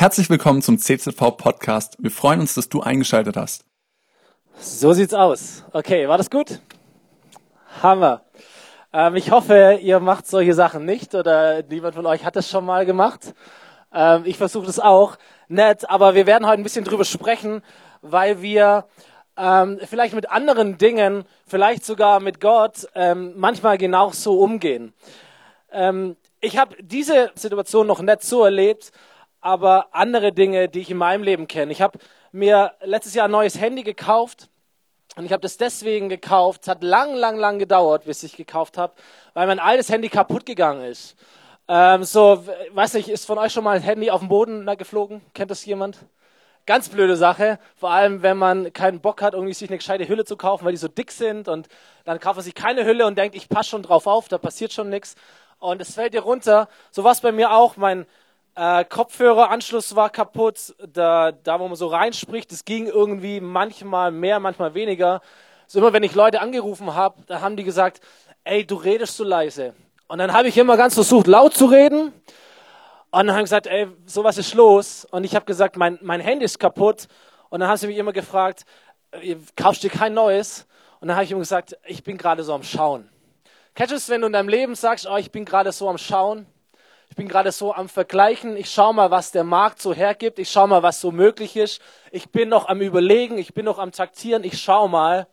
Herzlich willkommen zum CZV Podcast. Wir freuen uns, dass du eingeschaltet hast. So sieht's aus. Okay, war das gut? Hammer. Ähm, ich hoffe, ihr macht solche Sachen nicht oder niemand von euch hat das schon mal gemacht. Ähm, ich versuche das auch. Nett, aber wir werden heute ein bisschen drüber sprechen, weil wir ähm, vielleicht mit anderen Dingen, vielleicht sogar mit Gott, ähm, manchmal genau so umgehen. Ähm, ich habe diese Situation noch nicht so erlebt, aber andere Dinge, die ich in meinem Leben kenne. Ich habe mir letztes Jahr ein neues Handy gekauft und ich habe das deswegen gekauft. Es hat lang, lang, lang gedauert, bis ich gekauft habe, weil mein altes Handy kaputt gegangen ist. Ähm, so, weiß nicht, ist von euch schon mal ein Handy auf dem Boden geflogen? Kennt das jemand? Ganz blöde Sache, vor allem wenn man keinen Bock hat, irgendwie sich eine gescheite Hülle zu kaufen, weil die so dick sind und dann kauft man sich keine Hülle und denkt, ich passe schon drauf auf, da passiert schon nichts und es fällt dir runter. So war es bei mir auch. Mein äh, Kopfhöreranschluss war kaputt. Da, da, wo man so reinspricht, das ging irgendwie manchmal mehr, manchmal weniger. So immer, wenn ich Leute angerufen habe, da haben die gesagt, ey, du redest so leise. Und dann habe ich immer ganz versucht, laut zu reden. Und dann haben gesagt, ey, sowas ist los. Und ich habe gesagt, mein, mein Handy ist kaputt. Und dann haben sie mich immer gefragt, äh, kaufst du dir kein neues? Und dann habe ich ihm gesagt, ich bin gerade so am Schauen. Kennst es, wenn du in deinem Leben sagst, oh, ich bin gerade so am Schauen? Ich bin gerade so am Vergleichen. Ich schaue mal, was der Markt so hergibt. Ich schaue mal, was so möglich ist. Ich bin noch am Überlegen. Ich bin noch am Taktieren. Ich schaue mal.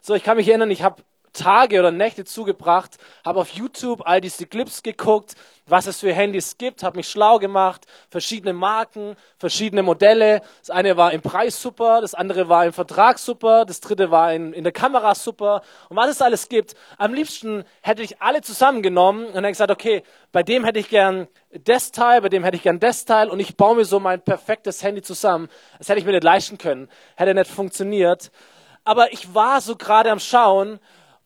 So, ich kann mich erinnern, ich habe Tage oder Nächte zugebracht, habe auf YouTube all diese Clips geguckt, was es für Handys gibt, habe mich schlau gemacht, verschiedene Marken, verschiedene Modelle. Das eine war im Preis super, das andere war im Vertrag super, das dritte war in, in der Kamera super. Und was es alles gibt, am liebsten hätte ich alle zusammengenommen und dann gesagt, okay, bei dem hätte ich gern das Teil, bei dem hätte ich gern das Teil und ich baue mir so mein perfektes Handy zusammen. Das hätte ich mir nicht leisten können, hätte nicht funktioniert. Aber ich war so gerade am Schauen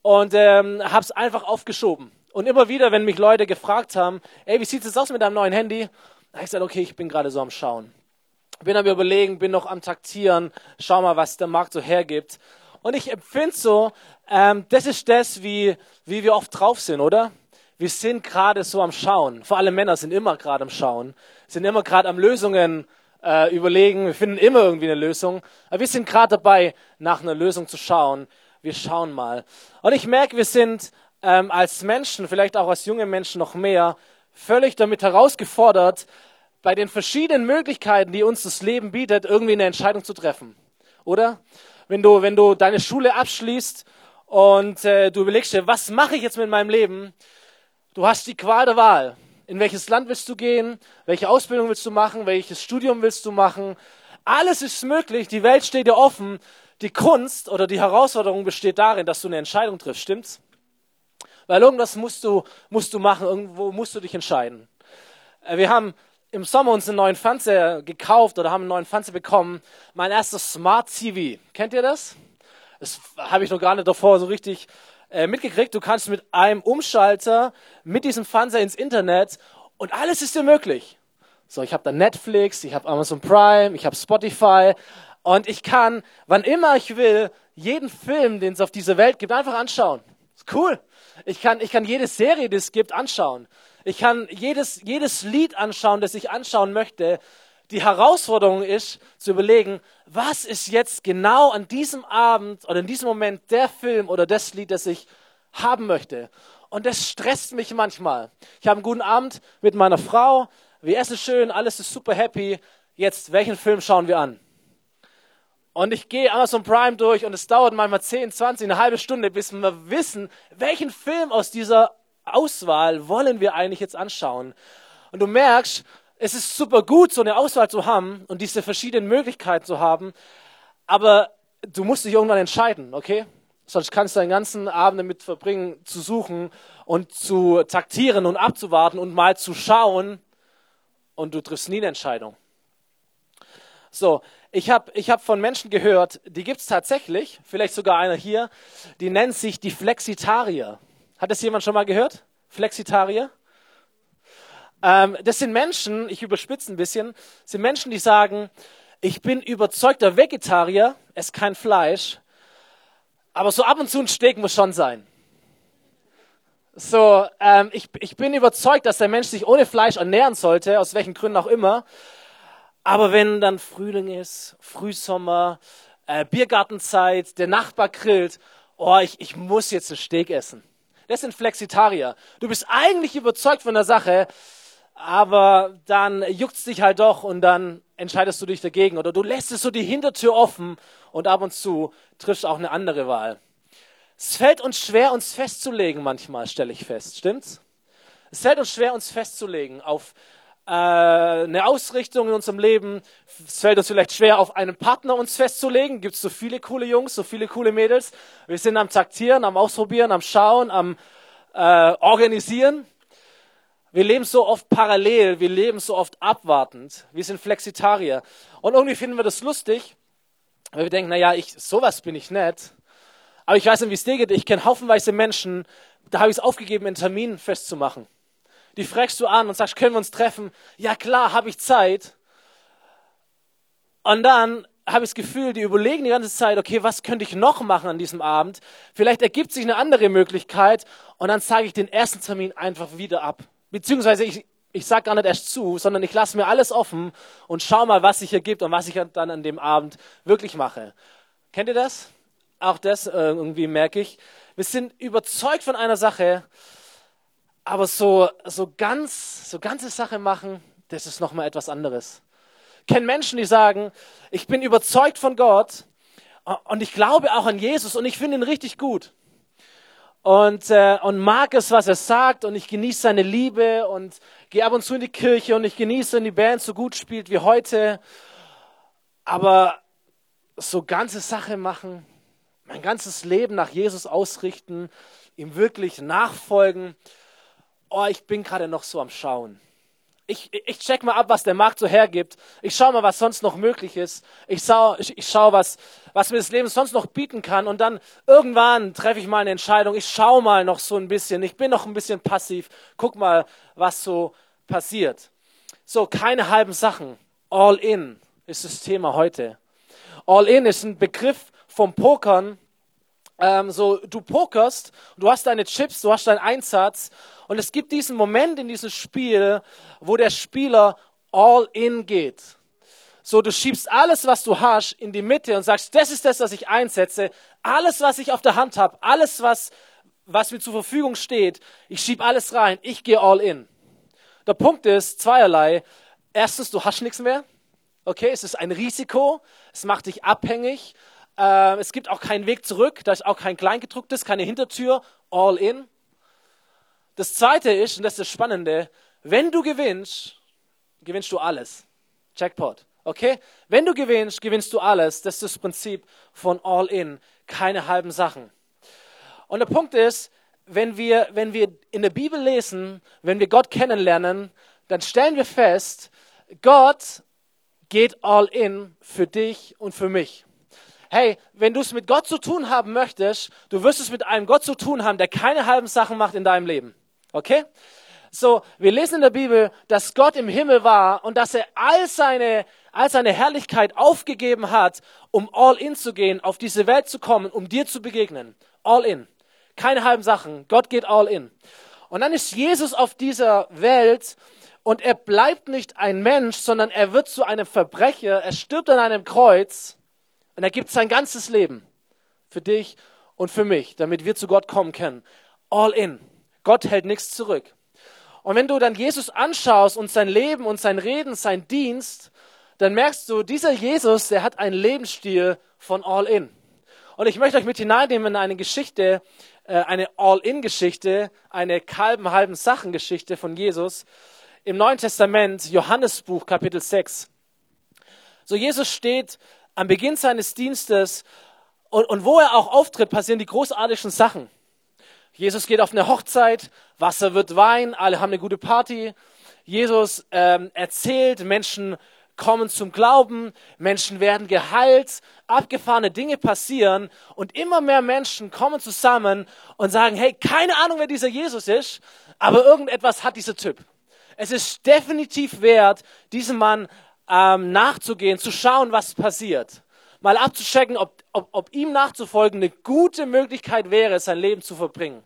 und ähm, habe es einfach aufgeschoben. Und immer wieder, wenn mich Leute gefragt haben, ey, wie sieht es aus mit deinem neuen Handy? habe ich gesagt, okay, ich bin gerade so am Schauen. Bin am Überlegen, bin noch am Taktieren, schau mal, was der Markt so hergibt. Und ich empfinde so, ähm, das ist das, wie, wie wir oft drauf sind, oder? Wir sind gerade so am Schauen. Vor allem Männer sind immer gerade am Schauen, sind immer gerade am Lösungen äh, überlegen. Wir finden immer irgendwie eine Lösung. Aber wir sind gerade dabei, nach einer Lösung zu schauen wir schauen mal. Und ich merke, wir sind ähm, als Menschen, vielleicht auch als junge Menschen noch mehr, völlig damit herausgefordert, bei den verschiedenen Möglichkeiten, die uns das Leben bietet, irgendwie eine Entscheidung zu treffen. Oder? Wenn du, wenn du deine Schule abschließt und äh, du überlegst dir, was mache ich jetzt mit meinem Leben? Du hast die Qual der Wahl. In welches Land willst du gehen? Welche Ausbildung willst du machen? Welches Studium willst du machen? Alles ist möglich. Die Welt steht dir offen. Die Kunst oder die Herausforderung besteht darin, dass du eine Entscheidung triffst, stimmt's? Weil irgendwas musst du, musst du machen, irgendwo musst du dich entscheiden. Äh, wir haben im Sommer uns einen neuen Fernseher gekauft oder haben einen neuen Fernseher bekommen. Mein erstes Smart TV. Kennt ihr das? Das habe ich noch gar nicht davor so richtig äh, mitgekriegt. Du kannst mit einem Umschalter mit diesem Fernseher ins Internet und alles ist dir möglich. So, ich habe da Netflix, ich habe Amazon Prime, ich habe Spotify, und ich kann, wann immer ich will, jeden Film, den es auf dieser Welt gibt, einfach anschauen. Ist cool. Ich kann, ich kann jede Serie, die es gibt, anschauen. Ich kann jedes, jedes Lied anschauen, das ich anschauen möchte. Die Herausforderung ist, zu überlegen, was ist jetzt genau an diesem Abend oder in diesem Moment der Film oder das Lied, das ich haben möchte. Und das stresst mich manchmal. Ich habe einen guten Abend mit meiner Frau. Wir essen schön, alles ist super happy. Jetzt, welchen Film schauen wir an? Und ich gehe Amazon Prime durch und es dauert manchmal 10, 20, eine halbe Stunde, bis wir wissen, welchen Film aus dieser Auswahl wollen wir eigentlich jetzt anschauen. Und du merkst, es ist super gut, so eine Auswahl zu haben und diese verschiedenen Möglichkeiten zu haben, aber du musst dich irgendwann entscheiden, okay? Sonst kannst du deinen ganzen Abend damit verbringen, zu suchen und zu taktieren und abzuwarten und mal zu schauen und du triffst nie eine Entscheidung. So, ich habe ich hab von Menschen gehört, die gibt es tatsächlich, vielleicht sogar einer hier, die nennt sich die Flexitarier. Hat das jemand schon mal gehört? Flexitarier? Ähm, das sind Menschen, ich überspitze ein bisschen, sind Menschen, die sagen, ich bin überzeugter Vegetarier, esse kein Fleisch, aber so ab und zu ein Steak muss schon sein. So, ähm, ich, ich bin überzeugt, dass der Mensch sich ohne Fleisch ernähren sollte, aus welchen Gründen auch immer. Aber wenn dann Frühling ist, Frühsommer, äh, Biergartenzeit, der Nachbar grillt, oh, ich, ich muss jetzt ein Steak essen. Das sind Flexitarier. Du bist eigentlich überzeugt von der Sache, aber dann juckt's dich halt doch und dann entscheidest du dich dagegen oder du lässt es so die Hintertür offen und ab und zu triffst auch eine andere Wahl. Es fällt uns schwer, uns festzulegen manchmal, stelle ich fest. Stimmt's? Es fällt uns schwer, uns festzulegen auf eine Ausrichtung in unserem Leben. Es fällt uns vielleicht schwer, auf einen Partner uns festzulegen. Gibt es so viele coole Jungs, so viele coole Mädels. Wir sind am Taktieren, am Ausprobieren, am Schauen, am äh, Organisieren. Wir leben so oft parallel, wir leben so oft abwartend. Wir sind Flexitarier. Und irgendwie finden wir das lustig, weil wir denken, naja, ich, sowas bin ich nett. Aber ich weiß nicht, wie es dir geht. Ich kenne haufenweise Menschen, da habe ich es aufgegeben, einen Termin festzumachen. Die fragst du an und sagst, können wir uns treffen? Ja klar, habe ich Zeit. Und dann habe ich das Gefühl, die überlegen die ganze Zeit, okay, was könnte ich noch machen an diesem Abend? Vielleicht ergibt sich eine andere Möglichkeit und dann sage ich den ersten Termin einfach wieder ab. Beziehungsweise ich, ich sage gar nicht erst zu, sondern ich lasse mir alles offen und schau mal, was sich ergibt und was ich dann an dem Abend wirklich mache. Kennt ihr das? Auch das äh, irgendwie merke ich. Wir sind überzeugt von einer Sache, aber so, so ganz, so ganze Sache machen, das ist nochmal etwas anderes. Ich kenne Menschen, die sagen, ich bin überzeugt von Gott und ich glaube auch an Jesus und ich finde ihn richtig gut und, äh, und mag es, was er sagt und ich genieße seine Liebe und gehe ab und zu in die Kirche und ich genieße, wenn die Band so gut spielt wie heute. Aber so ganze Sache machen, mein ganzes Leben nach Jesus ausrichten, ihm wirklich nachfolgen, oh, ich bin gerade noch so am Schauen ich, ich check mal ab, was der Markt so hergibt. Ich schaue mal, was sonst noch möglich ist. Ich schaue, ich, ich schau, was, was mir das Leben sonst noch bieten kann. Und dann irgendwann treffe ich mal eine Entscheidung. Ich schaue mal noch so ein bisschen. Ich bin noch ein bisschen passiv. Guck mal, was so passiert. So, keine halben Sachen. All in ist das Thema heute. All in ist ein Begriff vom Pokern. Ähm, so, du pokerst, du hast deine Chips, du hast deinen Einsatz und es gibt diesen Moment in diesem Spiel, wo der Spieler all in geht. So, du schiebst alles, was du hast, in die Mitte und sagst, das ist das, was ich einsetze. Alles, was ich auf der Hand habe, alles, was, was mir zur Verfügung steht, ich schieb alles rein. Ich gehe all in. Der Punkt ist zweierlei. Erstens, du hast nichts mehr. Okay, es ist ein Risiko. Es macht dich abhängig. Äh, es gibt auch keinen Weg zurück. Da ist auch kein Kleingedrucktes, keine Hintertür. All in. Das zweite ist, und das ist das Spannende, wenn du gewinnst, gewinnst du alles. Jackpot. Okay? Wenn du gewinnst, gewinnst du alles. Das ist das Prinzip von All In. Keine halben Sachen. Und der Punkt ist, wenn wir, wenn wir in der Bibel lesen, wenn wir Gott kennenlernen, dann stellen wir fest, Gott geht all in für dich und für mich hey, wenn du es mit Gott zu tun haben möchtest, du wirst es mit einem Gott zu tun haben, der keine halben Sachen macht in deinem Leben. Okay? So, wir lesen in der Bibel, dass Gott im Himmel war und dass er all seine, all seine Herrlichkeit aufgegeben hat, um all in zu gehen, auf diese Welt zu kommen, um dir zu begegnen. All in. Keine halben Sachen. Gott geht all in. Und dann ist Jesus auf dieser Welt und er bleibt nicht ein Mensch, sondern er wird zu einem Verbrecher. Er stirbt an einem Kreuz und er gibt sein ganzes Leben für dich und für mich, damit wir zu Gott kommen können. All in. Gott hält nichts zurück. Und wenn du dann Jesus anschaust und sein Leben und sein Reden, sein Dienst, dann merkst du, dieser Jesus, der hat einen Lebensstil von All In. Und ich möchte euch mit hineinnehmen in eine Geschichte, äh, eine All-In-Geschichte, eine kalben, halben Sachen-Geschichte von Jesus im Neuen Testament, Johannesbuch, Kapitel 6. So, Jesus steht am Beginn seines Dienstes und, und wo er auch auftritt, passieren die großartigsten Sachen. Jesus geht auf eine Hochzeit, Wasser wird Wein, alle haben eine gute Party. Jesus ähm, erzählt, Menschen kommen zum Glauben, Menschen werden geheilt, abgefahrene Dinge passieren und immer mehr Menschen kommen zusammen und sagen, hey, keine Ahnung, wer dieser Jesus ist, aber irgendetwas hat dieser Typ. Es ist definitiv wert, diesem Mann ähm, nachzugehen, zu schauen, was passiert mal abzuchecken, ob, ob, ob ihm nachzufolgen eine gute Möglichkeit wäre, sein Leben zu verbringen.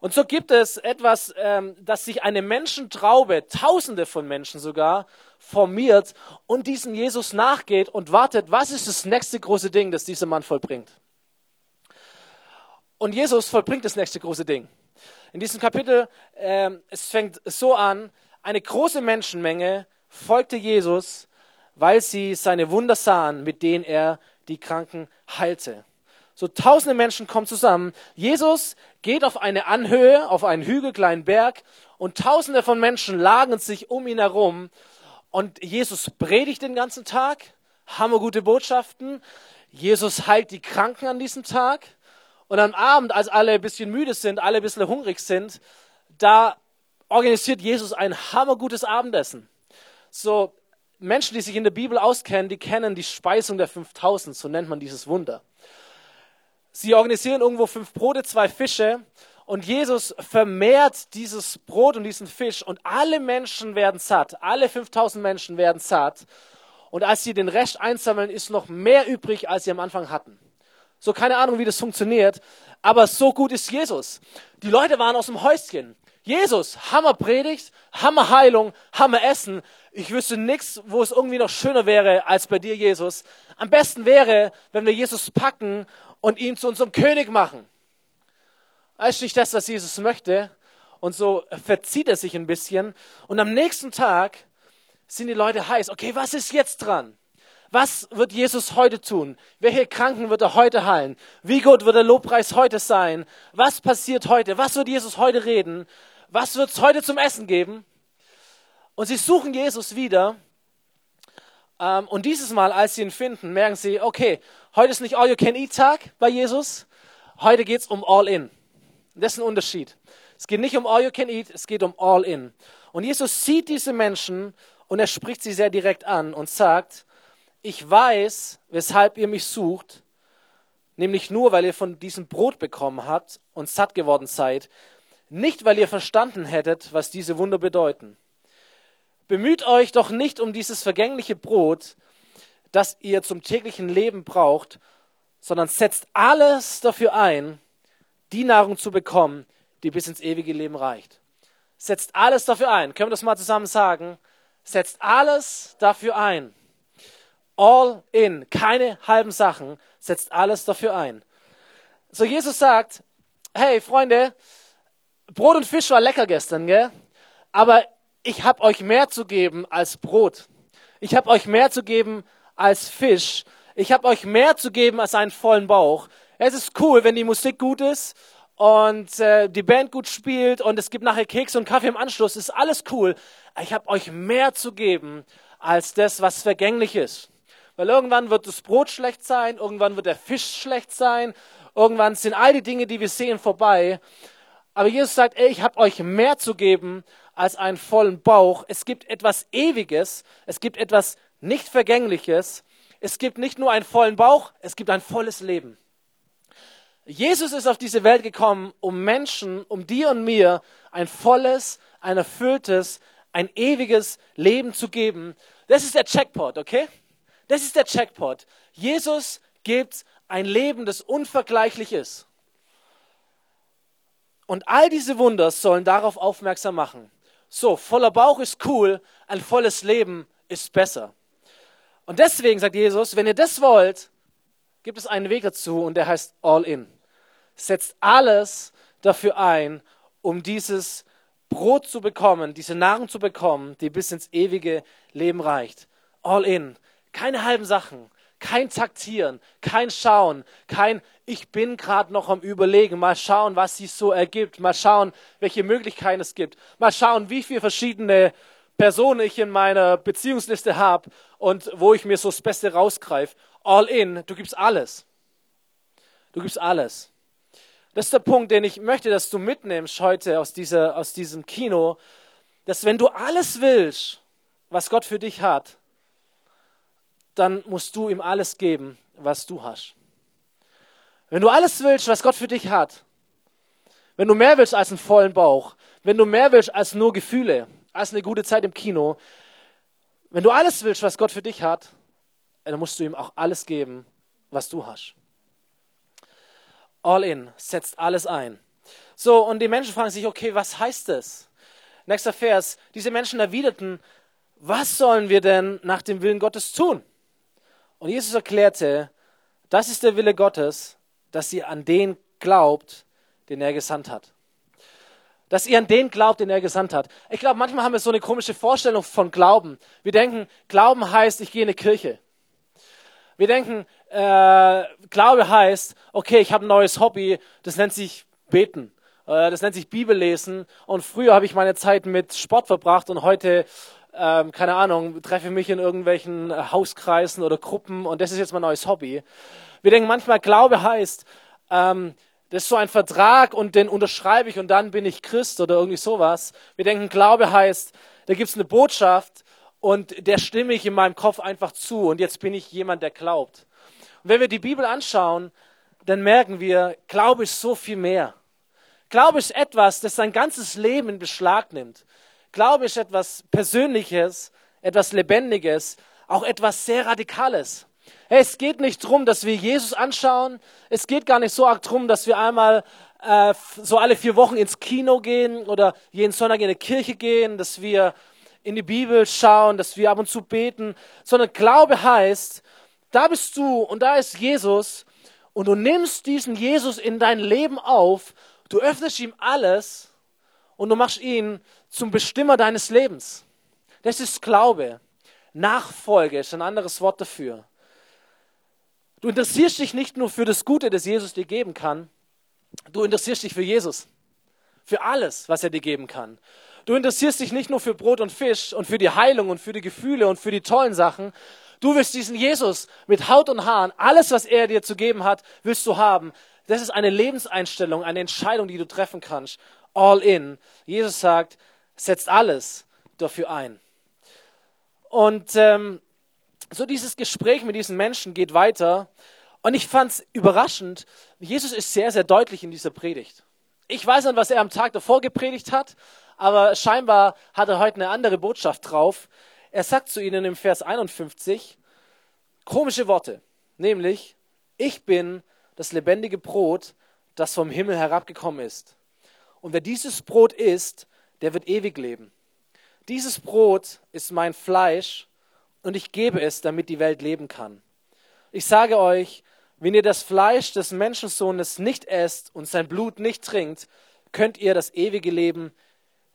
Und so gibt es etwas, ähm, dass sich eine Menschentraube, Tausende von Menschen sogar, formiert und diesem Jesus nachgeht und wartet, was ist das nächste große Ding, das dieser Mann vollbringt. Und Jesus vollbringt das nächste große Ding. In diesem Kapitel, ähm, es fängt so an, eine große Menschenmenge folgte Jesus, weil sie seine Wunder sahen, mit denen er die Kranken heilte. So tausende Menschen kommen zusammen. Jesus geht auf eine Anhöhe, auf einen Hügel, kleinen Berg und tausende von Menschen lagern sich um ihn herum. Und Jesus predigt den ganzen Tag, hammergute Botschaften. Jesus heilt die Kranken an diesem Tag. Und am Abend, als alle ein bisschen müde sind, alle ein bisschen hungrig sind, da organisiert Jesus ein hammergutes Abendessen. So Menschen, die sich in der Bibel auskennen, die kennen die Speisung der 5000, so nennt man dieses Wunder. Sie organisieren irgendwo fünf Brote, zwei Fische und Jesus vermehrt dieses Brot und diesen Fisch und alle Menschen werden satt. Alle 5000 Menschen werden satt. Und als sie den Rest einsammeln, ist noch mehr übrig, als sie am Anfang hatten. So keine Ahnung, wie das funktioniert, aber so gut ist Jesus. Die Leute waren aus dem Häuschen. Jesus, Hammer Predigt, Hammer Heilung, Hammer Essen. Ich wüsste nichts, wo es irgendwie noch schöner wäre als bei dir, Jesus. Am besten wäre, wenn wir Jesus packen und ihn zu unserem König machen. Das ist nicht das, was Jesus möchte. Und so verzieht er sich ein bisschen. Und am nächsten Tag sind die Leute heiß. Okay, was ist jetzt dran? Was wird Jesus heute tun? Welche Kranken wird er heute heilen? Wie gut wird der Lobpreis heute sein? Was passiert heute? Was wird Jesus heute reden? Was wird es heute zum Essen geben? Und sie suchen Jesus wieder ähm, und dieses Mal, als sie ihn finden, merken sie, okay, heute ist nicht All-You-Can-Eat-Tag bei Jesus, heute geht es um All-In. Das ist ein Unterschied. Es geht nicht um All-You-Can-Eat, es geht um All-In. Und Jesus sieht diese Menschen und er spricht sie sehr direkt an und sagt, ich weiß, weshalb ihr mich sucht, nämlich nur, weil ihr von diesem Brot bekommen habt und satt geworden seid, nicht weil ihr verstanden hättet, was diese Wunder bedeuten. Bemüht euch doch nicht um dieses vergängliche Brot, das ihr zum täglichen Leben braucht, sondern setzt alles dafür ein, die Nahrung zu bekommen, die bis ins ewige Leben reicht. Setzt alles dafür ein. Können wir das mal zusammen sagen? Setzt alles dafür ein. All in, keine halben Sachen, setzt alles dafür ein. So Jesus sagt, hey Freunde, Brot und Fisch war lecker gestern, gell? Aber ich habe euch mehr zu geben als Brot. Ich habe euch mehr zu geben als Fisch. Ich habe euch mehr zu geben als einen vollen Bauch. Es ist cool, wenn die Musik gut ist und äh, die Band gut spielt und es gibt nachher Keks und Kaffee im Anschluss. Ist alles cool. Ich habe euch mehr zu geben als das, was vergänglich ist. Weil irgendwann wird das Brot schlecht sein, irgendwann wird der Fisch schlecht sein, irgendwann sind all die Dinge, die wir sehen, vorbei. Aber Jesus sagt, ey, ich habe euch mehr zu geben als einen vollen Bauch. Es gibt etwas Ewiges, es gibt etwas nicht Vergängliches. Es gibt nicht nur einen vollen Bauch, es gibt ein volles Leben. Jesus ist auf diese Welt gekommen, um Menschen, um dir und mir ein volles, ein erfülltes, ein ewiges Leben zu geben. Das ist der Checkpot, okay? Das ist der Checkpot. Jesus gibt ein Leben, das unvergleichlich ist. Und all diese Wunder sollen darauf aufmerksam machen. So, voller Bauch ist cool, ein volles Leben ist besser. Und deswegen sagt Jesus, wenn ihr das wollt, gibt es einen Weg dazu und der heißt All In. Setzt alles dafür ein, um dieses Brot zu bekommen, diese Nahrung zu bekommen, die bis ins ewige Leben reicht. All in. Keine halben Sachen, kein Taktieren, kein Schauen, kein Ich bin gerade noch am Überlegen, mal schauen, was sich so ergibt, mal schauen, welche Möglichkeiten es gibt, mal schauen, wie viele verschiedene Personen ich in meiner Beziehungsliste habe und wo ich mir so das Beste rausgreife. All in, du gibst alles. Du gibst alles. Das ist der Punkt, den ich möchte, dass du mitnimmst heute aus, dieser, aus diesem Kino, dass wenn du alles willst, was Gott für dich hat, dann musst du ihm alles geben, was du hast. Wenn du alles willst, was Gott für dich hat, wenn du mehr willst als einen vollen Bauch, wenn du mehr willst als nur Gefühle, als eine gute Zeit im Kino, wenn du alles willst, was Gott für dich hat, dann musst du ihm auch alles geben, was du hast. All in, setzt alles ein. So, und die Menschen fragen sich, okay, was heißt das? Nächster Vers. Diese Menschen erwiderten, was sollen wir denn nach dem Willen Gottes tun? Und Jesus erklärte, das ist der Wille Gottes, dass ihr an den glaubt, den er gesandt hat. Dass ihr an den glaubt, den er gesandt hat. Ich glaube, manchmal haben wir so eine komische Vorstellung von Glauben. Wir denken, Glauben heißt, ich gehe in eine Kirche. Wir denken, äh, Glaube heißt, okay, ich habe ein neues Hobby, das nennt sich Beten. Äh, das nennt sich Bibellesen. Und früher habe ich meine Zeit mit Sport verbracht und heute, ähm, keine Ahnung, treffe ich mich in irgendwelchen äh, Hauskreisen oder Gruppen und das ist jetzt mein neues Hobby. Wir denken manchmal, Glaube heißt, ähm, das ist so ein Vertrag und den unterschreibe ich und dann bin ich Christ oder irgendwie sowas. Wir denken, Glaube heißt, da gibt es eine Botschaft und der stimme ich in meinem Kopf einfach zu und jetzt bin ich jemand, der glaubt. Und wenn wir die Bibel anschauen, dann merken wir, Glaube ist so viel mehr. Glaube ist etwas, das sein ganzes Leben in Beschlag nimmt. Glaube ist etwas Persönliches, etwas Lebendiges, auch etwas sehr Radikales. Hey, es geht nicht darum, dass wir Jesus anschauen. Es geht gar nicht so arg darum, dass wir einmal äh, so alle vier Wochen ins Kino gehen oder jeden Sonntag in eine Kirche gehen, dass wir in die Bibel schauen, dass wir ab und zu beten, sondern Glaube heißt, da bist du und da ist Jesus und du nimmst diesen Jesus in dein Leben auf, du öffnest ihm alles und du machst ihn zum Bestimmer deines Lebens. Das ist Glaube. Nachfolge ist ein anderes Wort dafür. Du interessierst dich nicht nur für das Gute, das Jesus dir geben kann, du interessierst dich für Jesus, für alles, was er dir geben kann. Du interessierst dich nicht nur für Brot und Fisch und für die Heilung und für die Gefühle und für die tollen Sachen. Du willst diesen Jesus mit Haut und Haaren, alles, was er dir zu geben hat, willst du haben. Das ist eine Lebenseinstellung, eine Entscheidung, die du treffen kannst. All in. Jesus sagt, setzt alles dafür ein. Und ähm, so dieses Gespräch mit diesen Menschen geht weiter. Und ich fand es überraschend. Jesus ist sehr, sehr deutlich in dieser Predigt. Ich weiß nicht, was er am Tag davor gepredigt hat, aber scheinbar hat er heute eine andere Botschaft drauf. Er sagt zu ihnen im Vers 51 komische Worte, nämlich, ich bin das lebendige Brot, das vom Himmel herabgekommen ist. Und wer dieses Brot isst, der wird ewig leben. Dieses Brot ist mein Fleisch und ich gebe es, damit die Welt leben kann. Ich sage euch, wenn ihr das Fleisch des Menschensohnes nicht esst und sein Blut nicht trinkt, könnt ihr das ewige Leben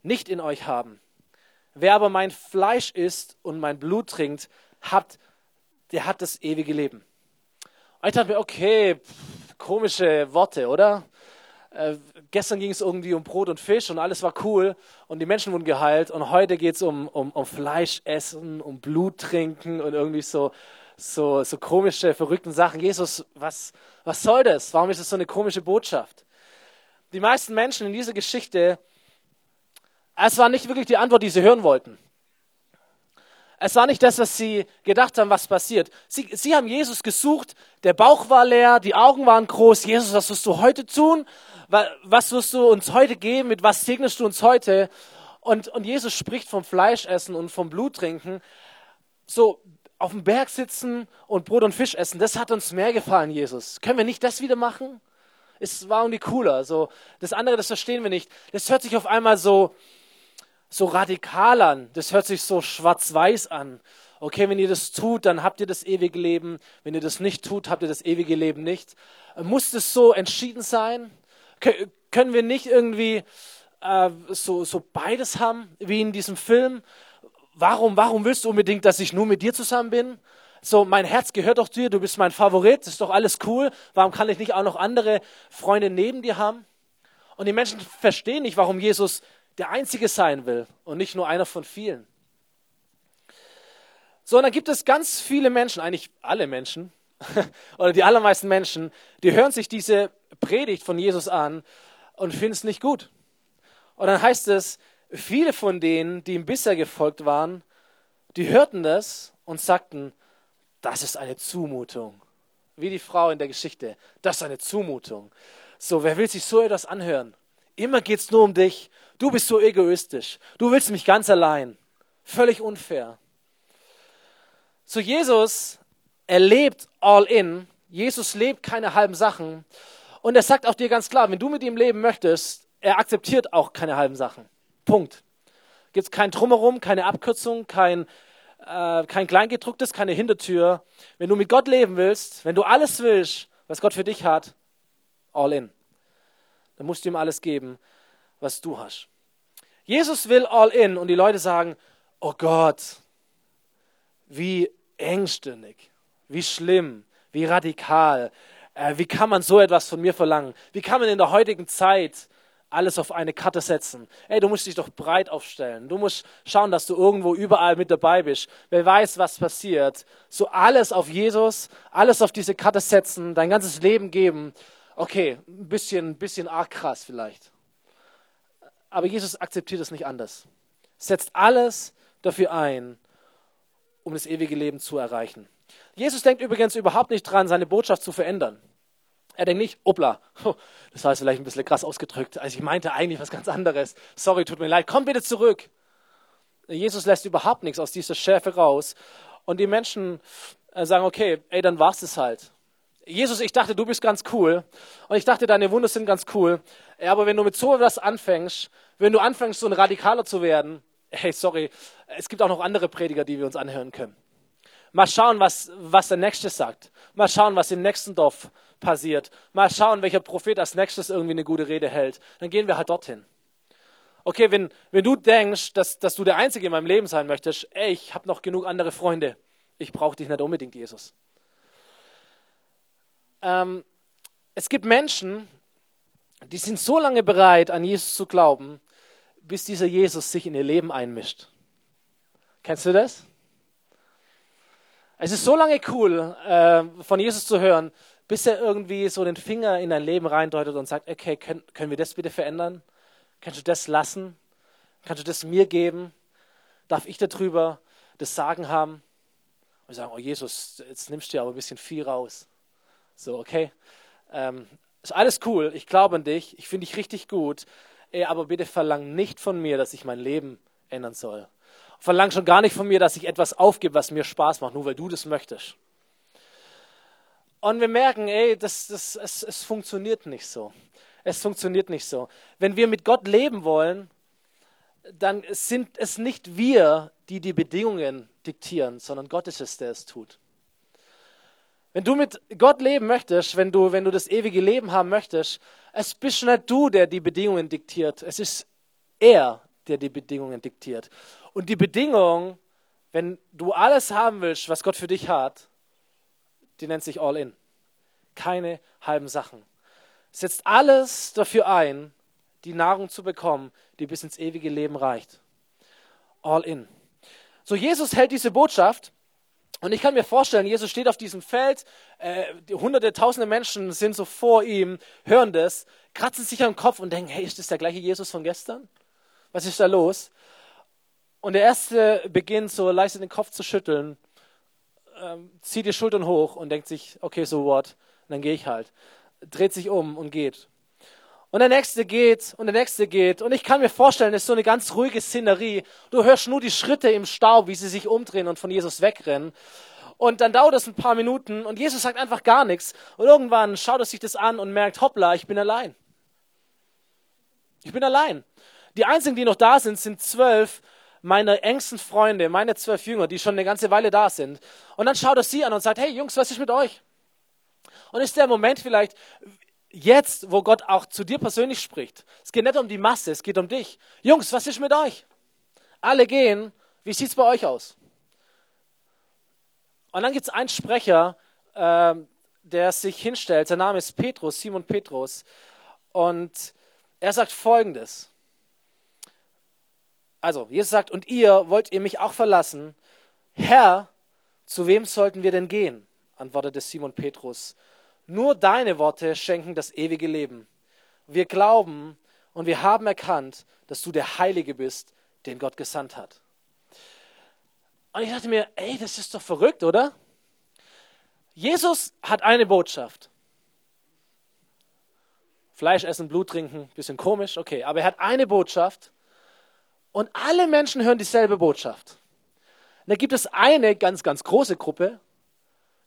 nicht in euch haben. Wer aber mein Fleisch isst und mein Blut trinkt, hat, der hat das ewige Leben. Und ich dachte mir, okay, pff, komische Worte, oder? Äh, gestern ging es irgendwie um Brot und Fisch und alles war cool und die Menschen wurden geheilt und heute geht es um, um, um Fleisch essen, um Blut trinken und irgendwie so, so, so komische, verrückten Sachen. Jesus, was, was soll das? Warum ist das so eine komische Botschaft? Die meisten Menschen in dieser Geschichte es war nicht wirklich die Antwort, die sie hören wollten. Es war nicht das, was sie gedacht haben, was passiert. Sie, sie haben Jesus gesucht, der Bauch war leer, die Augen waren groß. Jesus, was wirst du heute tun? Was wirst du uns heute geben? Mit was segnest du uns heute? Und, und Jesus spricht vom Fleischessen und vom Bluttrinken. So auf dem Berg sitzen und Brot und Fisch essen, das hat uns mehr gefallen, Jesus. Können wir nicht das wieder machen? Es war irgendwie cooler. So, das andere, das verstehen wir nicht. Das hört sich auf einmal so, so radikal an. Das hört sich so schwarz-weiß an. Okay, wenn ihr das tut, dann habt ihr das ewige Leben. Wenn ihr das nicht tut, habt ihr das ewige Leben nicht. Muss das so entschieden sein? Können wir nicht irgendwie äh, so, so beides haben, wie in diesem Film? Warum, warum willst du unbedingt, dass ich nur mit dir zusammen bin? So, mein Herz gehört doch dir, du bist mein Favorit, ist doch alles cool. Warum kann ich nicht auch noch andere Freunde neben dir haben? Und die Menschen verstehen nicht, warum Jesus der Einzige sein will und nicht nur einer von vielen. So, und dann gibt es ganz viele Menschen, eigentlich alle Menschen, oder die allermeisten Menschen, die hören sich diese Predigt von Jesus an und finden es nicht gut. Und dann heißt es, viele von denen, die ihm bisher gefolgt waren, die hörten das und sagten, das ist eine Zumutung. Wie die Frau in der Geschichte, das ist eine Zumutung. So, wer will sich so etwas anhören? Immer geht es nur um dich. Du bist so egoistisch. Du willst mich ganz allein. Völlig unfair. So Jesus, er lebt all in. Jesus lebt keine halben Sachen. Und er sagt auch dir ganz klar, wenn du mit ihm leben möchtest, er akzeptiert auch keine halben Sachen. Punkt. Gibt es kein Drumherum, keine Abkürzung, kein, äh, kein Kleingedrucktes, keine Hintertür. Wenn du mit Gott leben willst, wenn du alles willst, was Gott für dich hat, all in. Dann musst du ihm alles geben, was du hast. Jesus will all in und die Leute sagen, oh Gott, wie engstirnig, wie schlimm, wie radikal, äh, wie kann man so etwas von mir verlangen? Wie kann man in der heutigen Zeit alles auf eine Karte setzen? Ey, du musst dich doch breit aufstellen. Du musst schauen, dass du irgendwo überall mit dabei bist. Wer weiß, was passiert. So alles auf Jesus, alles auf diese Karte setzen, dein ganzes Leben geben. Okay, ein bisschen, bisschen arg krass vielleicht. Aber Jesus akzeptiert es nicht anders. Setzt alles dafür ein, um das ewige Leben zu erreichen. Jesus denkt übrigens überhaupt nicht dran, seine Botschaft zu verändern. Er denkt nicht, opla, das war vielleicht ein bisschen krass ausgedrückt. Also ich meinte eigentlich was ganz anderes. Sorry, tut mir leid, komm bitte zurück. Jesus lässt überhaupt nichts aus dieser Schärfe raus. Und die Menschen äh, sagen, okay, ey, dann war's es halt. Jesus, ich dachte, du bist ganz cool. Und ich dachte, deine Wunder sind ganz cool. Aber wenn du mit so etwas anfängst, wenn du anfängst, so ein Radikaler zu werden, hey, sorry, es gibt auch noch andere Prediger, die wir uns anhören können. Mal schauen, was, was der Nächste sagt. Mal schauen, was im nächsten Dorf passiert. Mal schauen, welcher Prophet als nächstes irgendwie eine gute Rede hält. Dann gehen wir halt dorthin. Okay, wenn, wenn du denkst, dass, dass du der Einzige in meinem Leben sein möchtest, ey, ich habe noch genug andere Freunde. Ich brauche dich nicht unbedingt, Jesus. Ähm, es gibt Menschen, die sind so lange bereit, an Jesus zu glauben, bis dieser Jesus sich in ihr Leben einmischt. Kennst du das? Es ist so lange cool, äh, von Jesus zu hören, bis er irgendwie so den Finger in dein Leben reindeutet und sagt, okay, können, können wir das bitte verändern? Kannst du das lassen? Kannst du das mir geben? Darf ich darüber das Sagen haben? Und sagen, oh Jesus, jetzt nimmst du dir aber ein bisschen viel raus. So, okay. Ähm, ist alles cool, ich glaube an dich, ich finde dich richtig gut, ey, aber bitte verlang nicht von mir, dass ich mein Leben ändern soll. Verlang schon gar nicht von mir, dass ich etwas aufgebe, was mir Spaß macht, nur weil du das möchtest. Und wir merken, ey, das, das, es, es funktioniert nicht so. Es funktioniert nicht so. Wenn wir mit Gott leben wollen, dann sind es nicht wir, die die Bedingungen diktieren, sondern Gott ist es, der es tut. Wenn du mit Gott leben möchtest, wenn du, wenn du das ewige Leben haben möchtest, es bist nicht du, der die Bedingungen diktiert. Es ist er, der die Bedingungen diktiert. Und die Bedingung, wenn du alles haben willst, was Gott für dich hat, die nennt sich All In. Keine halben Sachen. Setzt alles dafür ein, die Nahrung zu bekommen, die bis ins ewige Leben reicht. All in. So, Jesus hält diese Botschaft und ich kann mir vorstellen, Jesus steht auf diesem Feld, äh, hunderte, tausende Menschen sind so vor ihm, hören das, kratzen sich am Kopf und denken, hey, ist das der gleiche Jesus von gestern? Was ist da los? Und der Erste beginnt so leise den Kopf zu schütteln, ähm, zieht die Schultern hoch und denkt sich, okay, so what, und dann gehe ich halt. Dreht sich um und geht. Und der nächste geht und der nächste geht. Und ich kann mir vorstellen, es ist so eine ganz ruhige Szenerie. Du hörst nur die Schritte im Staub, wie sie sich umdrehen und von Jesus wegrennen. Und dann dauert es ein paar Minuten und Jesus sagt einfach gar nichts. Und irgendwann schaut er sich das an und merkt, hoppla, ich bin allein. Ich bin allein. Die einzigen, die noch da sind, sind zwölf meiner engsten Freunde, meine zwölf Jünger, die schon eine ganze Weile da sind. Und dann schaut er sie an und sagt, hey Jungs, was ist mit euch? Und ist der Moment vielleicht, jetzt, wo Gott auch zu dir persönlich spricht. Es geht nicht um die Masse, es geht um dich. Jungs, was ist mit euch? Alle gehen. Wie sieht es bei euch aus? Und dann gibt es einen Sprecher, äh, der sich hinstellt. Sein Name ist Petrus, Simon Petrus. Und er sagt Folgendes. Also, Jesus sagt, und ihr wollt ihr mich auch verlassen? Herr, zu wem sollten wir denn gehen? antwortete Simon Petrus. Nur deine Worte schenken das ewige Leben. Wir glauben und wir haben erkannt, dass du der Heilige bist, den Gott gesandt hat. Und ich dachte mir, ey, das ist doch verrückt, oder? Jesus hat eine Botschaft. Fleisch essen, Blut trinken, bisschen komisch, okay, aber er hat eine Botschaft und alle Menschen hören dieselbe Botschaft. Da gibt es eine ganz, ganz große Gruppe,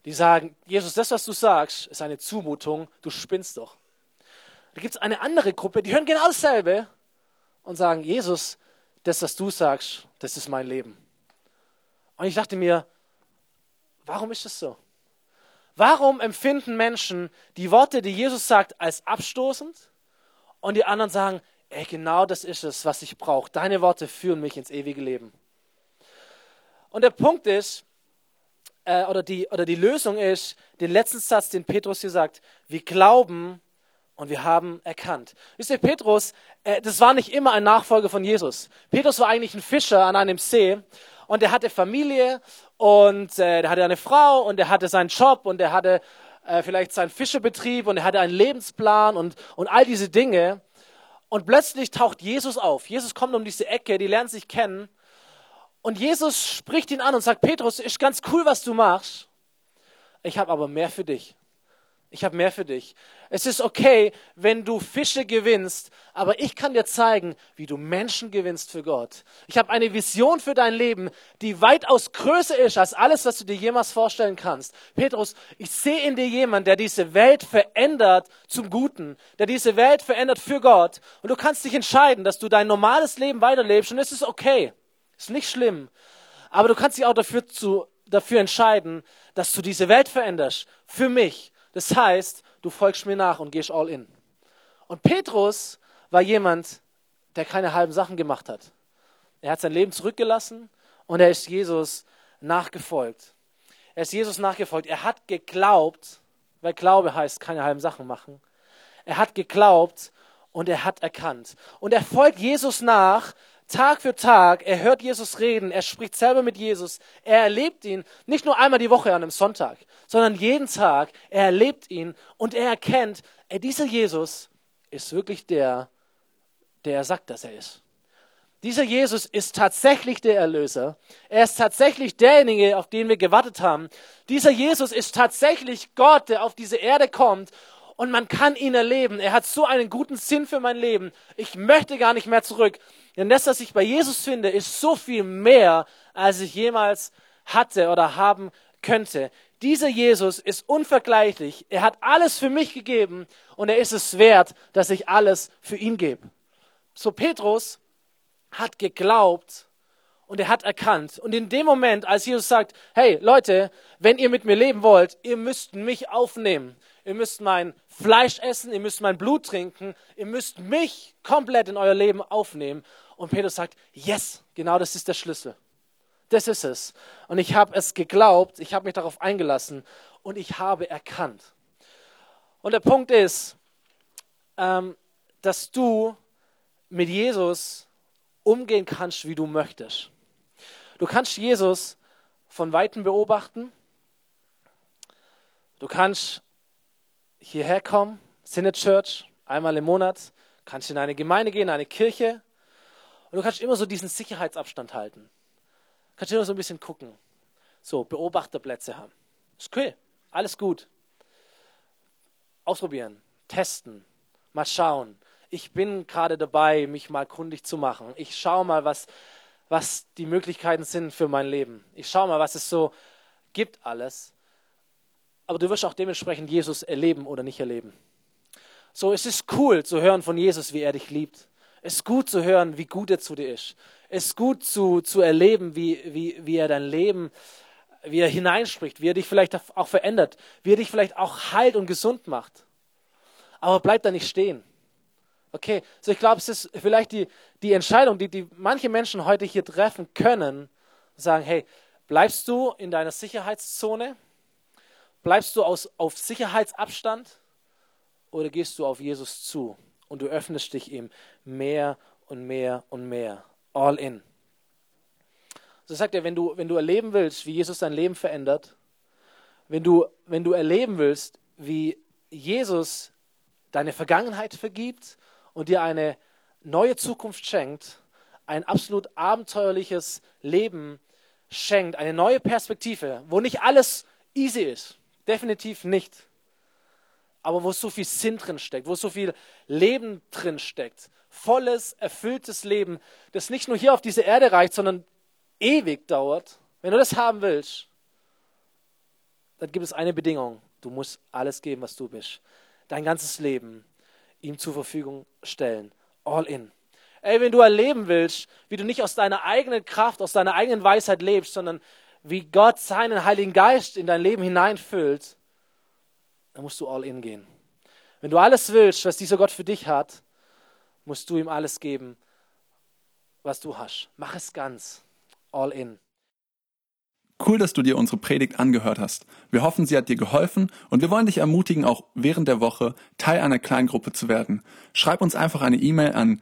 die sagen, Jesus, das, was du sagst, ist eine Zumutung, du spinnst doch. Da gibt es eine andere Gruppe, die hören genau dasselbe und sagen, Jesus, das, was du sagst, das ist mein Leben. Und ich dachte mir, warum ist das so? Warum empfinden Menschen die Worte, die Jesus sagt, als abstoßend und die anderen sagen, ey, genau das ist es, was ich brauche. Deine Worte führen mich ins ewige Leben. Und der Punkt ist, äh, oder, die, oder die Lösung ist, den letzten Satz, den Petrus hier sagt, wir glauben und wir haben erkannt. Wisst ihr, Petrus, äh, das war nicht immer ein Nachfolger von Jesus. Petrus war eigentlich ein Fischer an einem See und er hatte Familie und äh, der hatte eine Frau und er hatte seinen Job und er hatte äh, vielleicht seinen Fischerbetrieb und er hatte einen Lebensplan und, und all diese Dinge. Und plötzlich taucht Jesus auf. Jesus kommt um diese Ecke, die lernen sich kennen. Und Jesus spricht ihn an und sagt, Petrus, ist ganz cool, was du machst. Ich habe aber mehr für dich. Ich habe mehr für dich. Es ist okay, wenn du Fische gewinnst, aber ich kann dir zeigen, wie du Menschen gewinnst für Gott. Ich habe eine Vision für dein Leben, die weitaus größer ist als alles, was du dir jemals vorstellen kannst. Petrus, ich sehe in dir jemanden, der diese Welt verändert zum Guten, der diese Welt verändert für Gott. Und du kannst dich entscheiden, dass du dein normales Leben weiterlebst und es ist okay. Ist nicht schlimm. Aber du kannst dich auch dafür, zu, dafür entscheiden, dass du diese Welt veränderst. Für mich. Das heißt, du folgst mir nach und gehst all in. Und Petrus war jemand, der keine halben Sachen gemacht hat. Er hat sein Leben zurückgelassen und er ist Jesus nachgefolgt. Er ist Jesus nachgefolgt. Er hat geglaubt, weil Glaube heißt keine halben Sachen machen. Er hat geglaubt und er hat erkannt. Und er folgt Jesus nach, Tag für Tag, er hört Jesus reden, er spricht selber mit Jesus, er erlebt ihn nicht nur einmal die Woche an einem Sonntag, sondern jeden Tag, er erlebt ihn und er erkennt, ey, dieser Jesus ist wirklich der, der er sagt, dass er ist. Dieser Jesus ist tatsächlich der Erlöser. Er ist tatsächlich derjenige, auf den wir gewartet haben. Dieser Jesus ist tatsächlich Gott, der auf diese Erde kommt und man kann ihn erleben. Er hat so einen guten Sinn für mein Leben. Ich möchte gar nicht mehr zurück. Denn das, was ich bei Jesus finde, ist so viel mehr, als ich jemals hatte oder haben könnte. Dieser Jesus ist unvergleichlich. Er hat alles für mich gegeben und er ist es wert, dass ich alles für ihn gebe. So Petrus hat geglaubt und er hat erkannt. Und in dem Moment, als Jesus sagt, hey Leute, wenn ihr mit mir leben wollt, ihr müsst mich aufnehmen ihr müsst mein Fleisch essen, ihr müsst mein Blut trinken, ihr müsst mich komplett in euer Leben aufnehmen. Und Petrus sagt, yes, genau das ist der Schlüssel. Das ist es. Und ich habe es geglaubt, ich habe mich darauf eingelassen und ich habe erkannt. Und der Punkt ist, ähm, dass du mit Jesus umgehen kannst, wie du möchtest. Du kannst Jesus von Weitem beobachten. Du kannst hierher kommen, Sinne Church, einmal im Monat, kannst in eine Gemeinde gehen, in eine Kirche und du kannst immer so diesen Sicherheitsabstand halten. Kannst immer so ein bisschen gucken. So, Beobachterplätze haben. Ist cool, alles gut. Ausprobieren, testen, mal schauen. Ich bin gerade dabei, mich mal kundig zu machen. Ich schaue mal, was, was die Möglichkeiten sind für mein Leben. Ich schaue mal, was es so gibt alles aber du wirst auch dementsprechend Jesus erleben oder nicht erleben. So, es ist cool zu hören von Jesus, wie er dich liebt. Es ist gut zu hören, wie gut er zu dir ist. Es ist gut zu, zu erleben, wie, wie, wie er dein Leben, wie er hineinspricht, wie er dich vielleicht auch verändert, wie er dich vielleicht auch heilt und gesund macht. Aber bleib da nicht stehen. Okay, so ich glaube, es ist vielleicht die, die Entscheidung, die, die manche Menschen heute hier treffen können, sagen, hey, bleibst du in deiner Sicherheitszone? Bleibst du aus, auf Sicherheitsabstand oder gehst du auf Jesus zu und du öffnest dich ihm mehr und mehr und mehr? All in. So sagt er, wenn du, wenn du erleben willst, wie Jesus dein Leben verändert, wenn du, wenn du erleben willst, wie Jesus deine Vergangenheit vergibt und dir eine neue Zukunft schenkt, ein absolut abenteuerliches Leben schenkt, eine neue Perspektive, wo nicht alles easy ist, Definitiv nicht. Aber wo so viel Sinn drin steckt, wo so viel Leben drin steckt. Volles, erfülltes Leben, das nicht nur hier auf dieser Erde reicht, sondern ewig dauert. Wenn du das haben willst, dann gibt es eine Bedingung. Du musst alles geben, was du bist. Dein ganzes Leben ihm zur Verfügung stellen. All in. Ey, wenn du erleben willst, wie du nicht aus deiner eigenen Kraft, aus deiner eigenen Weisheit lebst, sondern wie Gott seinen Heiligen Geist in dein Leben hineinfüllt, dann musst du all in gehen. Wenn du alles willst, was dieser Gott für dich hat, musst du ihm alles geben, was du hast. Mach es ganz. All in. Cool, dass du dir unsere Predigt angehört hast. Wir hoffen, sie hat dir geholfen und wir wollen dich ermutigen, auch während der Woche Teil einer Kleingruppe zu werden. Schreib uns einfach eine E-Mail an